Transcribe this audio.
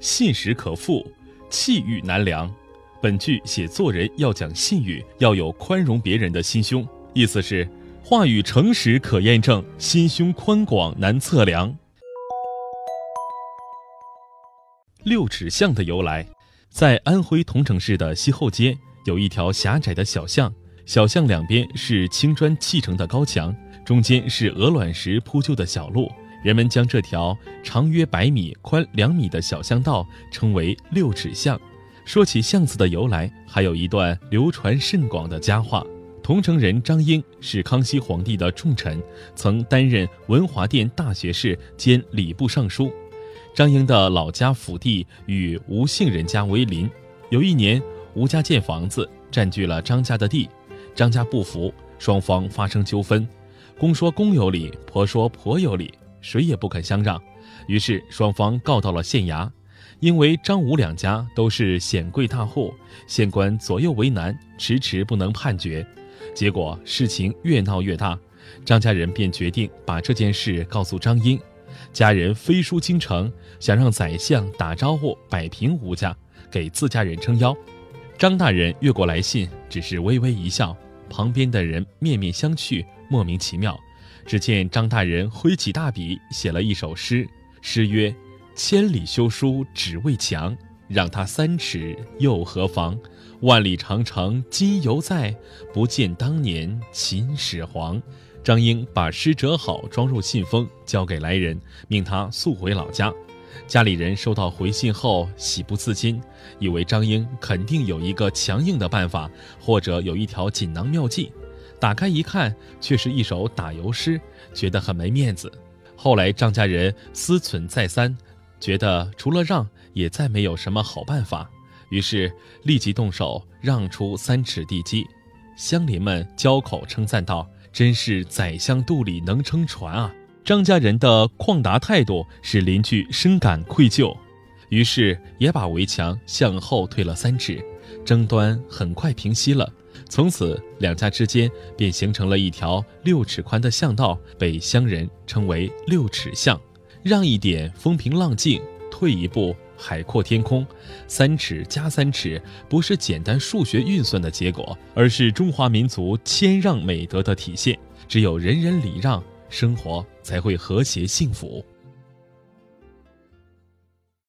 信实可复，气宇难量。本句写做人要讲信誉，要有宽容别人的心胸，意思是话语诚实可验证，心胸宽广难测量。六尺巷的由来，在安徽桐城市的西后街有一条狭窄的小巷，小巷两边是青砖砌成的高墙，中间是鹅卵石铺就的小路。人们将这条长约百米、宽两米的小巷道称为六尺巷。说起巷子的由来，还有一段流传甚广的佳话。桐城人张英是康熙皇帝的重臣，曾担任文华殿大学士兼礼部尚书。张英的老家府地与吴姓人家为邻。有一年，吴家建房子占据了张家的地，张家不服，双方发生纠纷。公说公有理，婆说婆有理，谁也不肯相让。于是双方告到了县衙。因为张吴两家都是显贵大户，县官左右为难，迟迟不能判决。结果事情越闹越大，张家人便决定把这件事告诉张英。家人飞书京城，想让宰相打招呼摆平吴家，给自家人撑腰。张大人越过来信，只是微微一笑，旁边的人面面相觑，莫名其妙。只见张大人挥起大笔，写了一首诗，诗曰：“千里修书只为墙，让他三尺又何妨？万里长城今犹在，不见当年秦始皇。”张英把诗折好，装入信封，交给来人，命他速回老家。家里人收到回信后，喜不自禁，以为张英肯定有一个强硬的办法，或者有一条锦囊妙计。打开一看，却是一首打油诗，觉得很没面子。后来张家人思忖再三，觉得除了让，也再没有什么好办法，于是立即动手让出三尺地基。乡邻们交口称赞道。真是宰相肚里能撑船啊！张家人的旷达态度使邻居深感愧疚，于是也把围墙向后退了三尺，争端很快平息了。从此，两家之间便形成了一条六尺宽的巷道，被乡人称为“六尺巷”。让一点，风平浪静；退一步。海阔天空，三尺加三尺不是简单数学运算的结果，而是中华民族谦让美德的体现。只有人人礼让，生活才会和谐幸福。